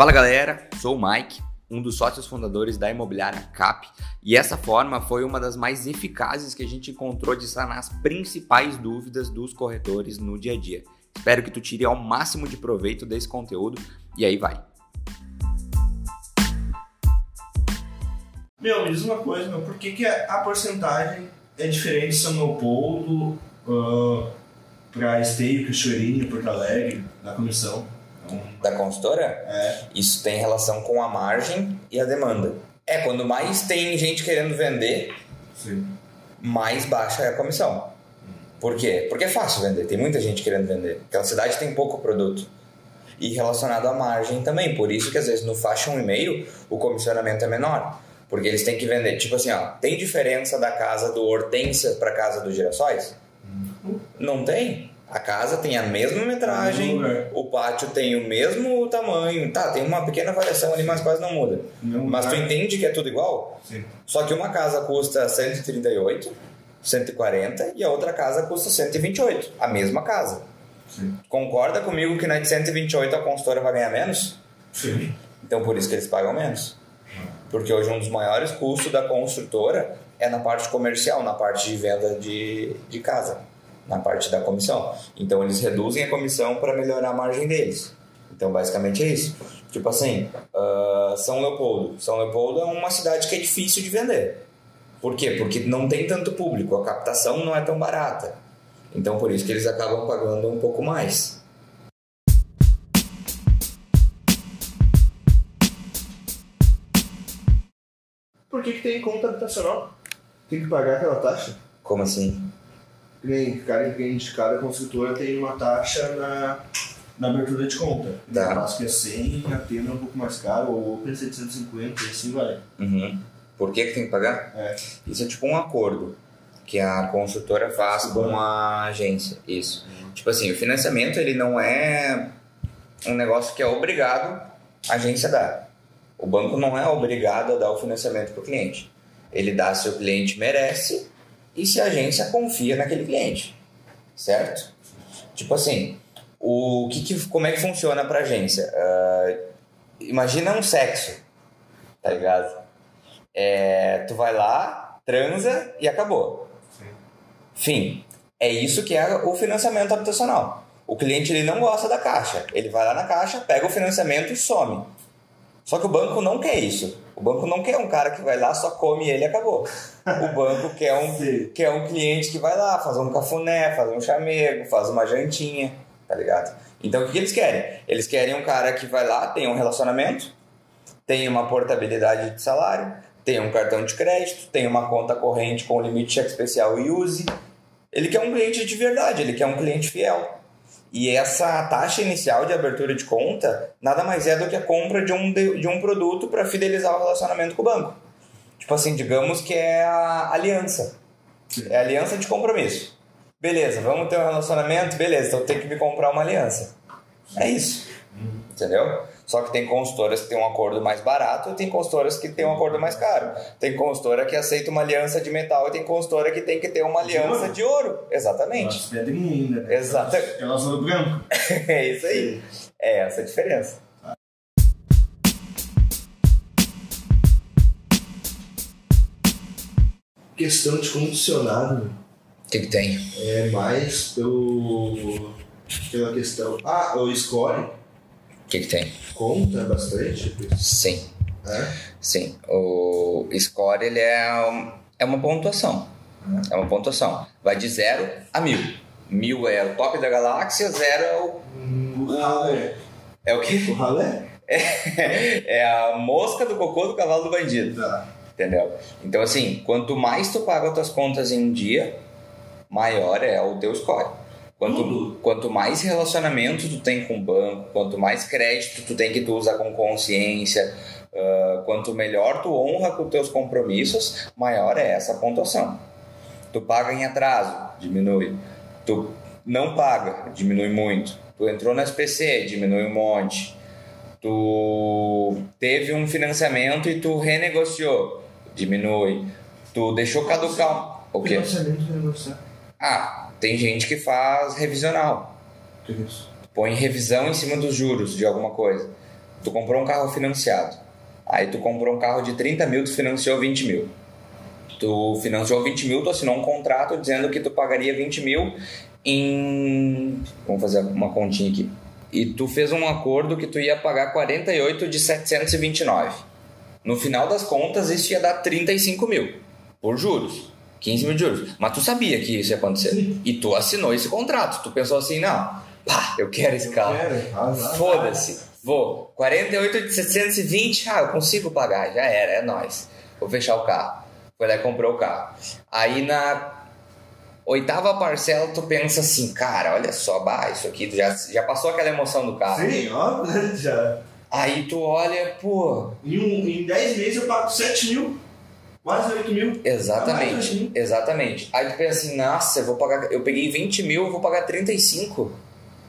Fala galera, sou o Mike, um dos sócios fundadores da imobiliária CAP, e essa forma foi uma das mais eficazes que a gente encontrou de sanar as principais dúvidas dos corretores no dia a dia. Espero que tu tire ao máximo de proveito desse conteúdo e aí vai. Meu, me diz uma coisa, meu, por que, que a porcentagem é diferente de São Leopoldo uh, para Esteio, Cachoeirinha, Porto Alegre, na comissão? Da consultora? É. Isso tem relação com a margem e a demanda. É, quando mais tem gente querendo vender, Sim. mais baixa é a comissão. Por quê? Porque é fácil vender, tem muita gente querendo vender. Aquela cidade tem pouco produto. E relacionado à margem também, por isso que às vezes no faixa 1,5 o comissionamento é menor. Porque eles têm que vender. Tipo assim, ó, tem diferença da casa do Hortência para casa do Girassóis? Não tem. A casa tem a mesma metragem, lugar. o pátio tem o mesmo tamanho. Tá, tem uma pequena variação ali, mas quase não muda. Mesmo Mas tu entende que é tudo igual? Sim. Só que uma casa custa 138, 140 e a outra casa custa 128. A mesma casa. Sim. Concorda comigo que na de 128 a consultora vai ganhar menos? Sim. Então por isso que eles pagam menos. Porque hoje um dos maiores custos da construtora é na parte comercial, na parte de venda de, de casa, na parte da comissão. Então eles reduzem a comissão para melhorar a margem deles. Então basicamente é isso. Tipo assim, ah, São Leopoldo. São Leopoldo é uma cidade que é difícil de vender. Por quê? Porque não tem tanto público, a captação não é tão barata. Então por isso que eles acabam pagando um pouco mais. Por que, que tem conta habitacional? Tem que pagar aquela taxa? Como assim? Nem cada cliente, cada construtora tem uma taxa na, na abertura de conta. Tá. Eu acho que é 100, a Tena é um pouco mais caro, ou Open 750 e assim vai. Uhum. Por que, que tem que pagar? É. Isso é tipo um acordo que a construtora faz com a agência. Isso. Tipo assim, o financiamento ele não é um negócio que é obrigado a agência dar. O banco não é obrigado a dar o financiamento para o cliente. Ele dá se o cliente merece e se a agência confia naquele cliente. Certo? Tipo assim, o que, que- como é que funciona para agência? Ah, imagina um sexo, tá ligado? É, tu vai lá, transa e acabou. Fim. É isso que é o financiamento habitacional. O cliente ele não gosta da caixa. Ele vai lá na caixa, pega o financiamento e some. Só que o banco não quer isso. O banco não quer um cara que vai lá, só come ele e acabou. O banco quer um, quer um cliente que vai lá, faz um cafuné, faz um chamego, faz uma jantinha, tá ligado? Então o que que eles querem? Eles querem um cara que vai lá, tem um relacionamento, tem uma portabilidade de salário, tem um cartão de crédito, tem uma conta corrente com limite cheque especial e use. Ele quer um cliente de verdade, ele quer um cliente fiel. E essa taxa inicial de abertura de conta nada mais é do que a compra de um, de, de um produto para fidelizar o relacionamento com o banco. Tipo assim, digamos que é a aliança. É a aliança de compromisso. Beleza, vamos ter um relacionamento? Beleza, então tem que me comprar uma aliança. É isso. Entendeu? Só que tem consultoras que têm um acordo mais barato e tem consultoras que têm um acordo mais caro. Tem consultora que aceita uma aliança de metal e tem consultora que tem que ter uma De aliança ouro? de ouro. Exatamente. Pedrinha ainda. né? Exato. Elas no branco. É isso aí. É essa a diferença. Questão de condicionado O que, que tem? é mais pelo, pela questão. Ah, o score que, que tem? conta bastante. Sim. É? Sim. O score ele é, é uma pontuação. É uma pontuação. Vai de 0 a mil. Mil é o top da galáxia, zero é o. O ralé. É o quê? O ralé? É a mosca do cocô do cavalo do bandido. Tá. Entendeu? Então, assim, quanto mais tu paga as tuas contas em um dia, maior é o teu score. Quanto, quanto mais relacionamento tu tem com o banco, quanto mais crédito tu tem que tu usar com consciência, ah, quanto melhor tu honra com os teus compromissos, maior é essa pontuação. Tu paga em atraso, diminui. Tu não paga, diminui muito. Tu entrou no SPC, diminui um monte. Tu teve um financiamento e tu renegociou, diminui. Tu deixou caducar. O quê? Financiamento de negociar. Ah, tem gente que faz revisional. Que isso? Põe revisão em cima dos juros de alguma coisa. Tu comprou um carro financiado. Aí tu comprou um carro de 30 mil, tu financiou 20 mil. Tu financiou 20 mil, tu assinou um contrato dizendo que tu pagaria 20 mil em. Vamos fazer uma continha aqui. E tu fez um acordo que tu ia pagar 48 de 729. No final das contas, isso ia dar 35 mil por juros. 15 mil de juros. Mas tu sabia que isso ia acontecer. Sim. E tu assinou esse contrato. Tu pensou assim, não, pá, eu quero esse carro. Quero, Foda-se. Vou. 48 de 720, ah, eu consigo pagar. Já era, é nóis. Vou fechar o carro. Foi lá e comprou o carro. Aí na oitava parcela tu pensa assim, cara, olha só, bah, isso aqui já, já passou aquela emoção do carro. Sim, ó, já. Aí tu olha, pô, Em, um, em 10 meses eu pago 7 mil, quase 8 mil. Exatamente, mil. exatamente. Aí tu pensa assim, nossa, eu vou pagar, eu peguei 20 mil, eu vou pagar 35.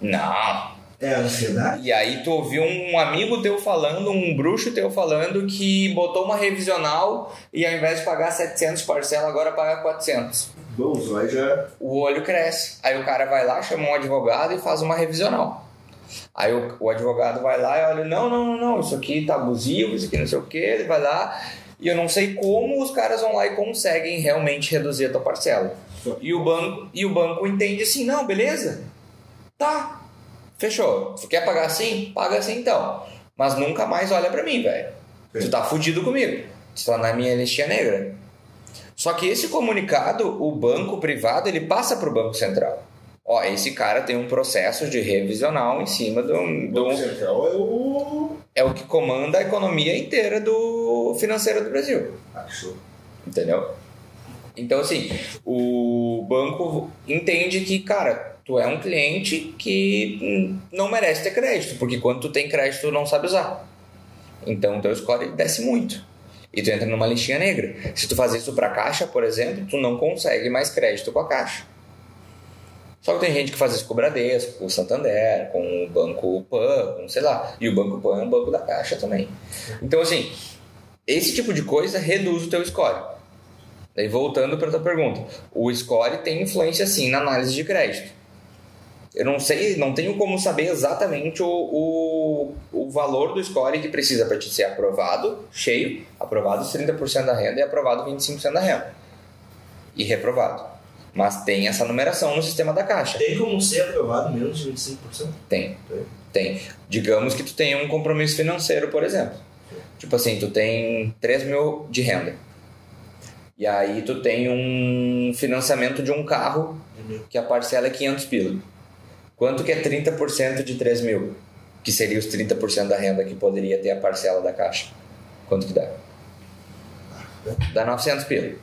Não. É ansiedade? E aí tu ouviu um amigo teu falando, um bruxo teu falando que botou uma revisional e ao invés de pagar 700 parcela, agora paga 400. Bom, olhos já. o olho cresce. Aí o cara vai lá, chama um advogado e faz uma revisional. Aí o, o advogado vai lá e olha, não, não, não, não, isso aqui tá abusivo, isso aqui não sei o que, ele vai lá e eu não sei como os caras vão lá e conseguem realmente reduzir a tua parcela. E o banco, e o banco entende assim, não, beleza? Tá, fechou. Tu quer pagar assim? Paga assim então. Mas nunca mais olha pra mim, velho. Tu tá fudido comigo. Tu tá na minha listinha negra. Só que esse comunicado, o banco privado, ele passa pro Banco Central. Ó, esse cara tem um processo de revisional em cima do, O do Banco Central é o. é o que comanda a economia inteira do financeira do Brasil, Ah, que show. entendeu? Então assim, o banco entende que, cara, tu é um cliente que não merece ter crédito, porque quando tu tem crédito tu não sabe usar. Então teu score desce muito. E tu entra numa listinha negra. Se tu fazer isso pra caixa, por exemplo, tu não consegue mais crédito com a caixa. Só que tem gente que faz isso com o Bradesco, com o Santander, com o Banco Pan, com sei lá. E o Banco Pan é um banco da caixa também. Então, assim, esse tipo de coisa reduz o teu score. Daí, voltando para tua pergunta, o score tem influência sim na análise de crédito. Eu não sei, não tenho como saber exatamente o, o, o valor do score que precisa para te ser aprovado, cheio, aprovado os 30% da renda e aprovado 25% da renda. E reprovado. Mas tem essa numeração no sistema da caixa. Tem como ser aprovado menos de 25%? Tem. Tem. Tem. Digamos que tu tenha um compromisso financeiro, por exemplo. Tipo assim, tu tem 3 mil de renda. E aí tu tem um financiamento de um carro que a parcela é 500 pila. Quanto que é 30% de 3 mil? Que seria os 30% da renda que poderia ter a parcela da caixa. Quanto que dá? Dá 900 pila.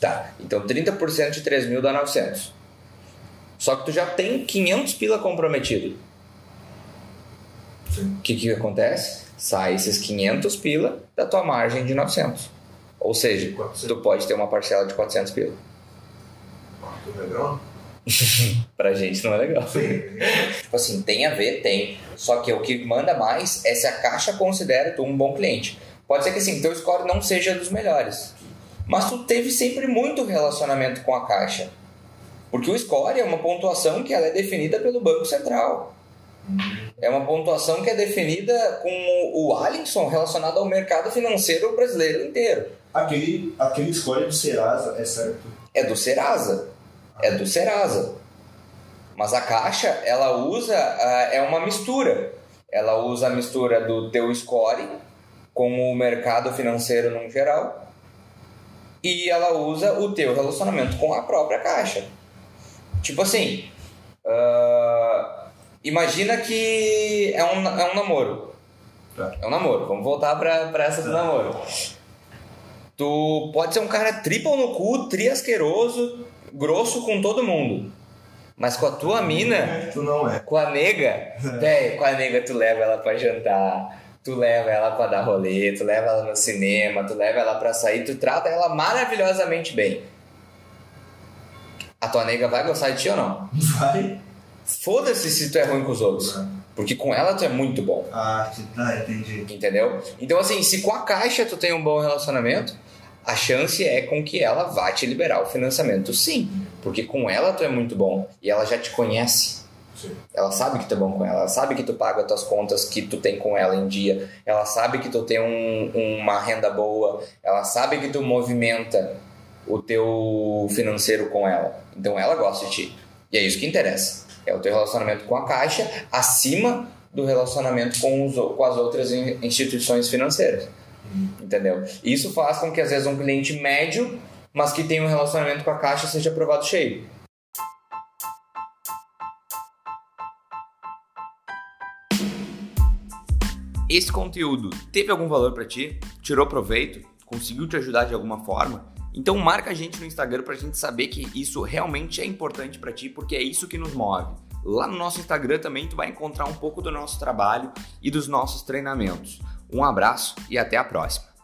Tá. Então 30% de 3 mil dá 900. Só que tu já tem 500 pila comprometido. O que que acontece? Sai esses 500 pila da tua margem de 900. Ou seja, 400. tu pode ter uma parcela de 400 pila. Tudo legal? Pra gente não é legal. Tipo assim, tem a ver, tem. Só que o que manda mais é se a caixa considera tu um bom cliente. Pode ser que assim, teu score não seja dos melhores. Mas tu teve sempre muito relacionamento com a caixa. Porque o score é uma pontuação que ela é definida pelo Banco Central. É uma pontuação que é definida com o Alisson relacionado ao mercado financeiro brasileiro inteiro. Aquele, aquele score do Serasa é certo? É do Serasa. É do Serasa. Mas a caixa, ela usa, ah, é uma mistura. Ela usa a mistura do teu score com o mercado financeiro no geral e ela usa o teu relacionamento com a própria caixa. Tipo assim, ah, imagina que é um, é um namoro. Tá. É um namoro. Vamos voltar pra, pra essa do Tá. namoro. Tu pode ser um cara triple no cu, triasqueroso, grosso com todo mundo. Mas com a tua mina, Tu não é. com a nega, velho, com a nega tu leva ela pra jantar, tu leva ela pra dar rolê, tu leva ela no cinema, tu leva ela pra sair, tu trata ela maravilhosamente bem. A tua nega vai gostar de ti ou não? Vai. Foda-se se tu é ruim com os outros. Porque com ela tu é muito bom. Ah, tá, entendi. Entendeu? Então, assim, se com a caixa tu tem um bom relacionamento, a chance é com que ela vá te liberar o financiamento, sim. Porque com ela tu é muito bom e ela já te conhece. Sim. Ela sabe que tu é bom com ela, ela sabe que tu paga as tuas contas que tu tem com ela em dia, ela sabe que tu tem um, uma renda boa, ela sabe que tu movimenta o teu financeiro com ela. Então ela gosta de ti. E é isso que interessa. É o teu relacionamento com a caixa acima do relacionamento com, os, com as outras instituições financeiras. Entendeu? Isso faz com que às vezes um cliente médio, mas que tem um relacionamento com a caixa, seja aprovado cheio. Esse conteúdo teve algum valor para ti? Tirou proveito? Conseguiu te ajudar de alguma forma? Então marca a gente no Instagram para a gente saber que isso realmente é importante para ti, porque é isso que nos move. Lá no nosso Instagram também tu vai encontrar um pouco do nosso trabalho e dos nossos treinamentos. Um abraço e até a próxima.